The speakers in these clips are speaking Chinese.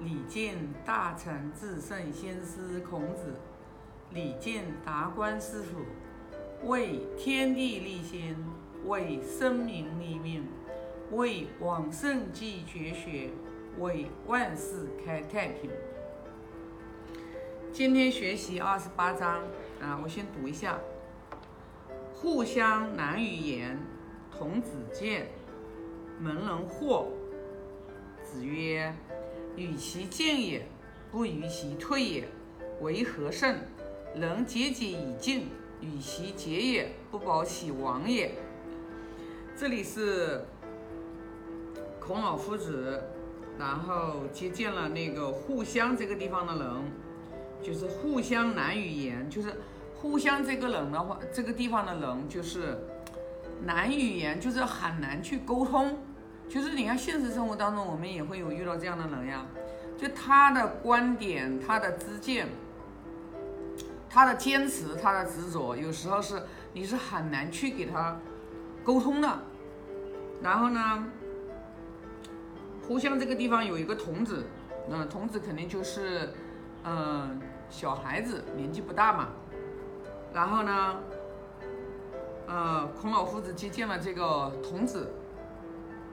礼敬大成至圣先师孔子，礼敬达观师傅，为天地立心，为生民立命，为往圣继绝学，为万世开太平。今天学习二十八章啊，我先读一下：互相难语言，童子见，门人惑。子曰。与其进也，不与其退也，为何胜？人节节以进，与其节也，不保其亡也。这里是孔老夫子，然后接见了那个互相这个地方的人，就是互相难语言，就是互相这个人的话，这个地方的人就是难语言，就是很难去沟通。就是你看现实生活当中，我们也会有遇到这样的人呀，就他的观点、他的知见、他的坚持、他的执着，有时候是你是很难去给他沟通的。然后呢，互相这个地方有一个童子，嗯，童子肯定就是嗯小孩子，年纪不大嘛。然后呢，呃，孔老夫子接见了这个童子。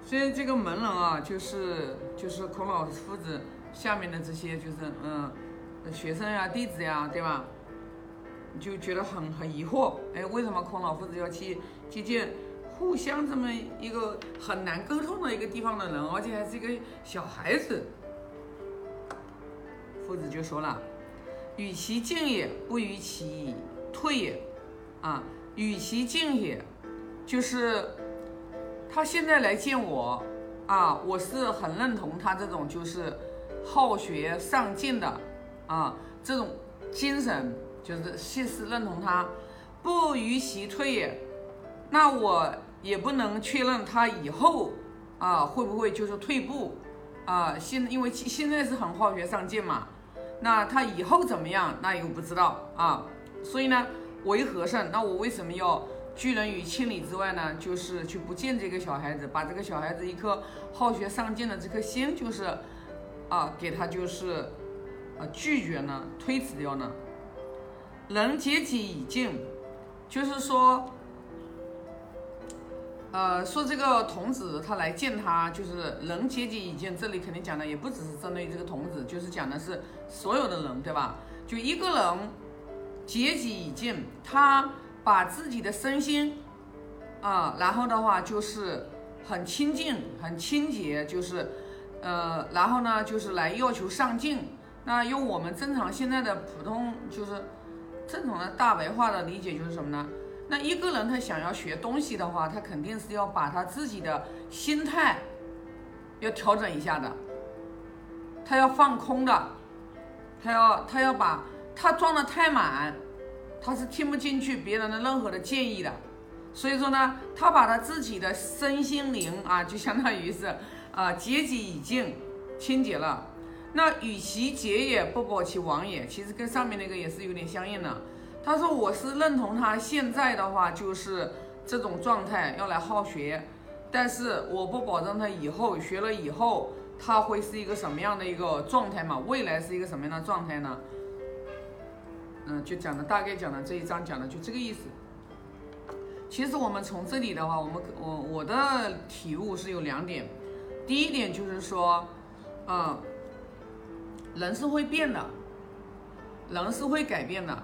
所以这个门人啊，就是就是孔老夫子下面的这些，就是嗯，学生呀、弟子呀，对吧？就觉得很很疑惑，哎，为什么孔老夫子要去接见互相这么一个很难沟通的一个地方的人，而且还是一个小孩子？夫子就说了：“与其进也，不与其退也。”啊，与其进也，就是。他现在来见我，啊，我是很认同他这种就是好学上进的，啊，这种精神，就是细是认同他，不逾其退也。那我也不能确认他以后啊会不会就是退步，啊，现因为现在是很好学上进嘛，那他以后怎么样，那又不知道啊。所以呢，为和尚，那我为什么要？拒人于千里之外呢，就是去不见这个小孩子，把这个小孩子一颗好学上进的这颗心，就是啊，给他就是啊拒绝呢，推辞掉呢。人皆己已尽，就是说，呃，说这个童子他来见他，就是人皆己已尽。这里肯定讲的也不只是针对这个童子，就是讲的是所有的人，对吧？就一个人节己已尽，他。把自己的身心，啊，然后的话就是很清净、很清洁，就是，呃，然后呢就是来要求上进。那用我们正常现在的普通就是正常的大白话的理解就是什么呢？那一个人他想要学东西的话，他肯定是要把他自己的心态要调整一下的，他要放空的，他要他要把他装的太满。他是听不进去别人的任何的建议的，所以说呢，他把他自己的身心灵啊，就相当于是啊，节己已尽，清洁了。那与其节也，不保其亡也。其实跟上面那个也是有点相应的。他说我是认同他现在的话就是这种状态，要来好学，但是我不保证他以后学了以后他会是一个什么样的一个状态嘛？未来是一个什么样的状态呢？嗯，就讲的大概讲的这一章讲的就这个意思。其实我们从这里的话，我们我我的体悟是有两点。第一点就是说，嗯，人是会变的，人是会改变的，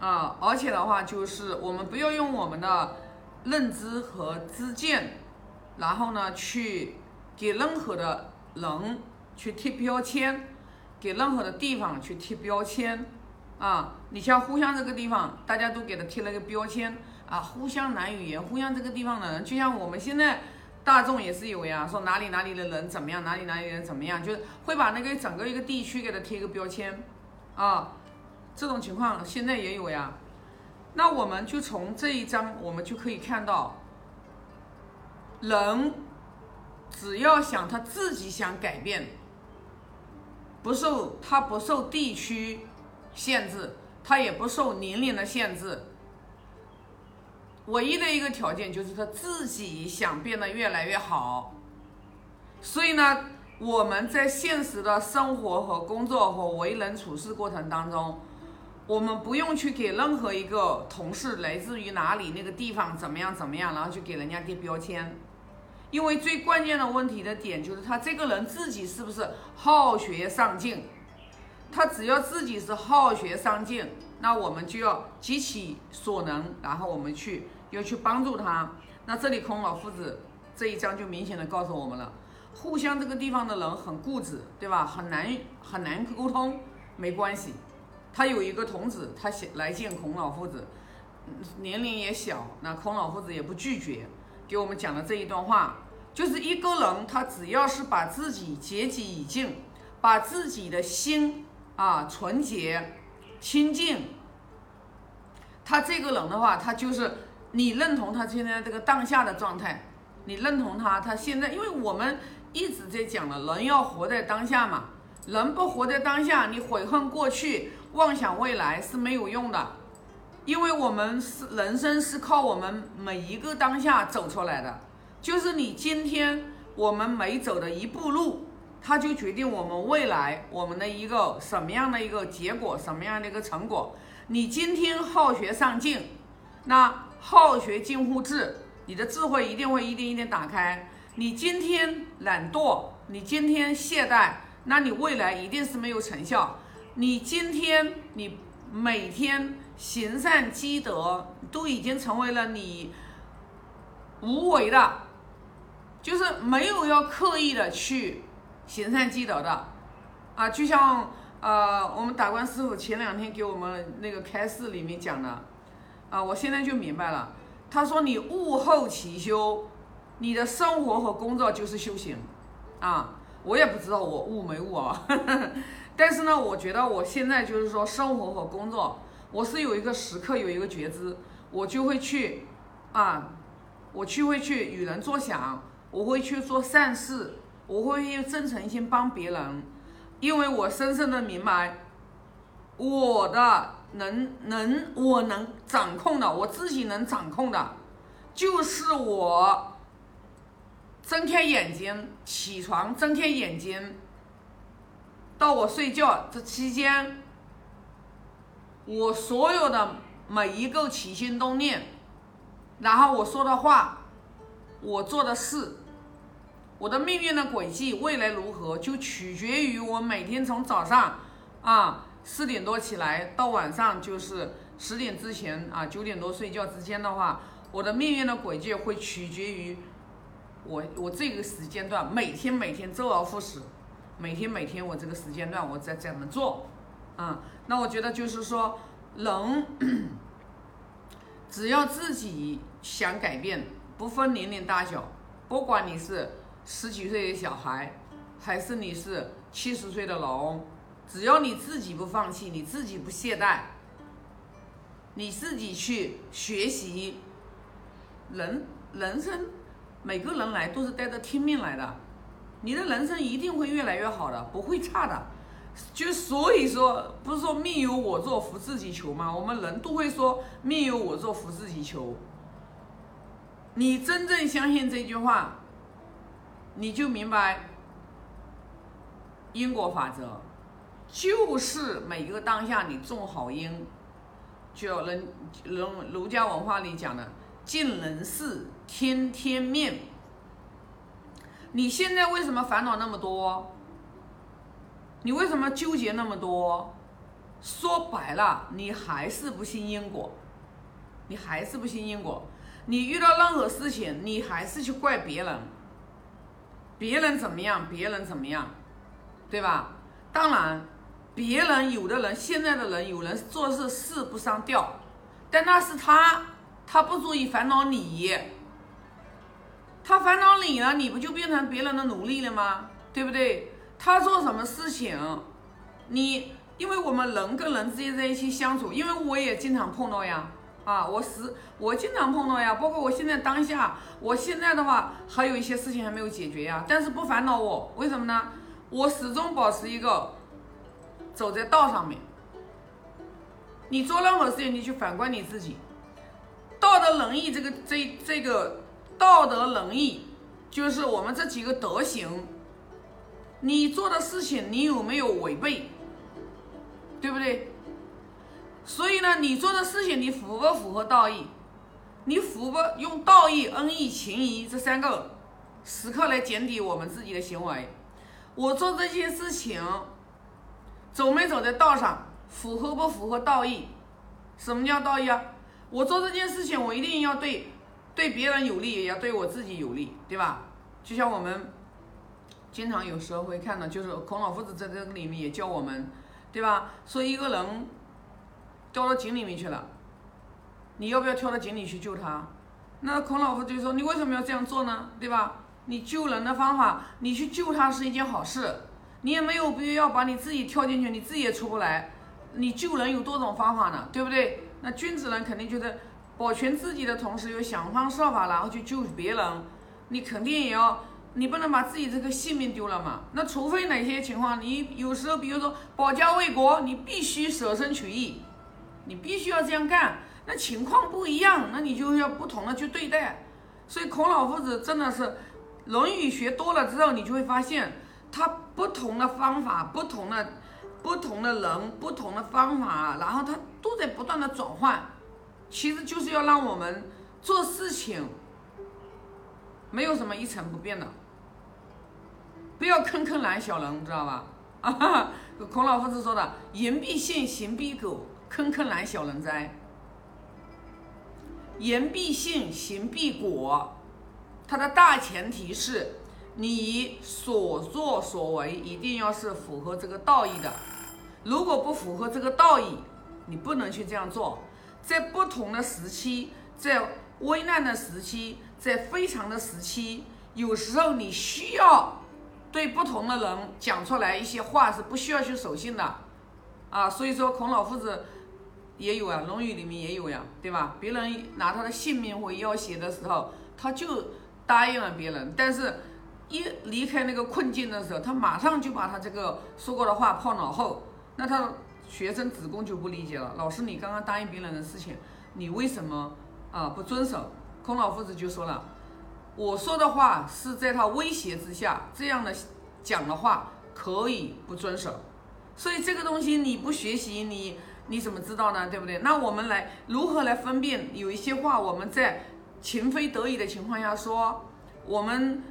啊，而且的话就是我们不要用我们的认知和知见，然后呢去给任何的人去贴标签，给任何的地方去贴标签。啊，你像互相这个地方，大家都给他贴了个标签啊，互相难语言，互相这个地方的人，就像我们现在大众也是有呀，说哪里哪里的人怎么样，哪里哪里人怎么样，就是会把那个整个一个地区给他贴个标签啊，这种情况现在也有呀。那我们就从这一章，我们就可以看到，人只要想他自己想改变，不受他不受地区。限制，他也不受年龄的限制。唯一的一个条件就是他自己想变得越来越好。所以呢，我们在现实的生活和工作和为人处事过程当中，我们不用去给任何一个同事来自于哪里、那个地方怎么样怎么样，然后去给人家贴标签。因为最关键的问题的点就是他这个人自己是不是好学上进。他只要自己是好学上进，那我们就要极其所能，然后我们去要去帮助他。那这里孔老夫子这一章就明显的告诉我们了，互相这个地方的人很固执，对吧？很难很难沟通，没关系。他有一个童子，他想来见孔老夫子，年龄也小，那孔老夫子也不拒绝，给我们讲了这一段话，就是一个人他只要是把自己竭己以尽，把自己的心。啊，纯洁、清净，他这个人的话，他就是你认同他现在这个当下的状态，你认同他，他现在，因为我们一直在讲了，人要活在当下嘛，人不活在当下，你悔恨过去、妄想未来是没有用的，因为我们是人生是靠我们每一个当下走出来的，就是你今天我们每走的一步路。它就决定我们未来我们的一个什么样的一个结果，什么样的一个成果。你今天好学上进，那好学近乎智，你的智慧一定会一点一点打开。你今天懒惰，你今天懈怠，那你未来一定是没有成效。你今天你每天行善积德，都已经成为了你无为的，就是没有要刻意的去。行善积德的，啊，就像呃，我们打官师傅前两天给我们那个开示里面讲的，啊，我现在就明白了。他说你悟后起修，你的生活和工作就是修行，啊，我也不知道我悟没悟啊，但是呢，我觉得我现在就是说生活和工作，我是有一个时刻有一个觉知，我就会去，啊，我去会去与人作想，我会去做善事。我会用真诚心帮别人，因为我深深的明白，我的能能我能掌控的，我自己能掌控的，就是我睁开眼睛起床，睁开眼睛到我睡觉这期间，我所有的每一个起心动念，然后我说的话，我做的事。我的命运的轨迹，未来如何，就取决于我每天从早上啊四点多起来到晚上就是十点之前啊九点多睡觉之间的话，我的命运的轨迹会取决于我我这个时间段每天每天周而复始，每天每天我这个时间段我在怎么做啊？那我觉得就是说，人 只要自己想改变，不分年龄大小，不管你是。十几岁的小孩，还是你是七十岁的老翁，只要你自己不放弃，你自己不懈怠，你自己去学习，人人生每个人来都是带着天命来的，你的人生一定会越来越好的，不会差的。就所以说，不是说命由我做，福自己求吗？我们人都会说命由我做，福自己求。你真正相信这句话？你就明白因果法则，就是每个当下你种好因，就人人儒家文化里讲的尽人事听天命。你现在为什么烦恼那么多？你为什么纠结那么多？说白了，你还是不信因果，你还是不信因果。你遇到任何事情，你还是去怪别人。别人怎么样，别人怎么样，对吧？当然，别人有的人，现在的人，有人做事事不上调，但那是他，他不足以烦恼你。他烦恼你了，你不就变成别人的奴隶了吗？对不对？他做什么事情，你，因为我们人跟人之间在一起相处，因为我也经常碰到呀。啊，我是我经常碰到呀，包括我现在当下，我现在的话还有一些事情还没有解决呀，但是不烦恼我，为什么呢？我始终保持一个走在道上面。你做任何事情，你去反观你自己，道德仁义这个这这个道德仁义，就是我们这几个德行，你做的事情你有没有违背，对不对？所以呢，你做的事情你符不符合道义？你符不用道义、恩义、情义这三个时刻来检点我们自己的行为？我做这件事情走没走在道上，符合不符合道义？什么叫道义啊？我做这件事情，我一定要对对别人有利，也要对我自己有利，对吧？就像我们经常有时候会看到，就是孔老夫子在这个里面也教我们，对吧？说一个人掉到井里面去了。你要不要跳到井里去救他？那孔老夫就说：“你为什么要这样做呢？对吧？你救人的方法，你去救他是一件好事，你也没有必要把你自己跳进去，你自己也出不来。你救人有多种方法呢，对不对？那君子人肯定觉得保全自己的同时，又想方设法然后去救别人，你肯定也要，你不能把自己这个性命丢了嘛。那除非哪些情况，你有时候比如说保家卫国，你必须舍身取义，你必须要这样干。”那情况不一样，那你就要不同的去对待。所以孔老夫子真的是《论语》学多了之后，你就会发现他不同的方法、不同的不同的人、不同的方法，然后他都在不断的转换，其实就是要让我们做事情没有什么一成不变的，不要坑坑懒小人，知道吧？啊，孔老夫子说的“言必信，行必果，坑坑来小人哉”。言必信，行必果，它的大前提是你所作所为一定要是符合这个道义的。如果不符合这个道义，你不能去这样做。在不同的时期，在危难的时期，在非常的时期，有时候你需要对不同的人讲出来一些话是不需要去守信的啊。所以说，孔老夫子。也有啊，《论语》里面也有呀，对吧？别人拿他的性命为要挟的时候，他就答应了别人。但是，一离开那个困境的时候，他马上就把他这个说过的话抛脑后。那他学生子贡就不理解了，老师，你刚刚答应别人的事情，你为什么啊不遵守？孔老夫子就说了，我说的话是在他威胁之下这样的讲的话，可以不遵守。所以这个东西你不学习，你。你怎么知道呢？对不对？那我们来如何来分辨？有一些话我们在情非得已的情况下说，我们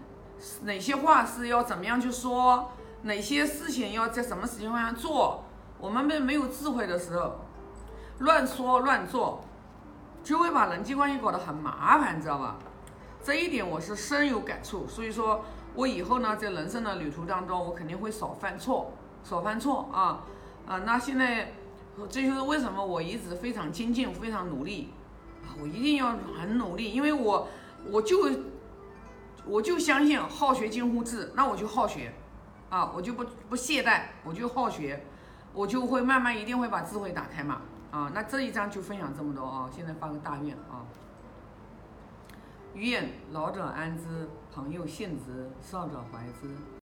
哪些话是要怎么样去说？哪些事情要在什么情况下做？我们没没有智慧的时候，乱说乱做，就会把人际关系搞得很麻烦，你知道吧？这一点我是深有感触。所以说我以后呢，在人生的旅途当中，我肯定会少犯错，少犯错啊啊！那现在。这就是为什么我一直非常精进、非常努力啊！我一定要很努力，因为我我就我就相信好学近乎智，那我就好学啊，我就不不懈怠，我就好学，我就会慢慢一定会把智慧打开嘛啊！那这一章就分享这么多啊！现在发个大愿啊！愿老者安之，朋友信之，少者怀之。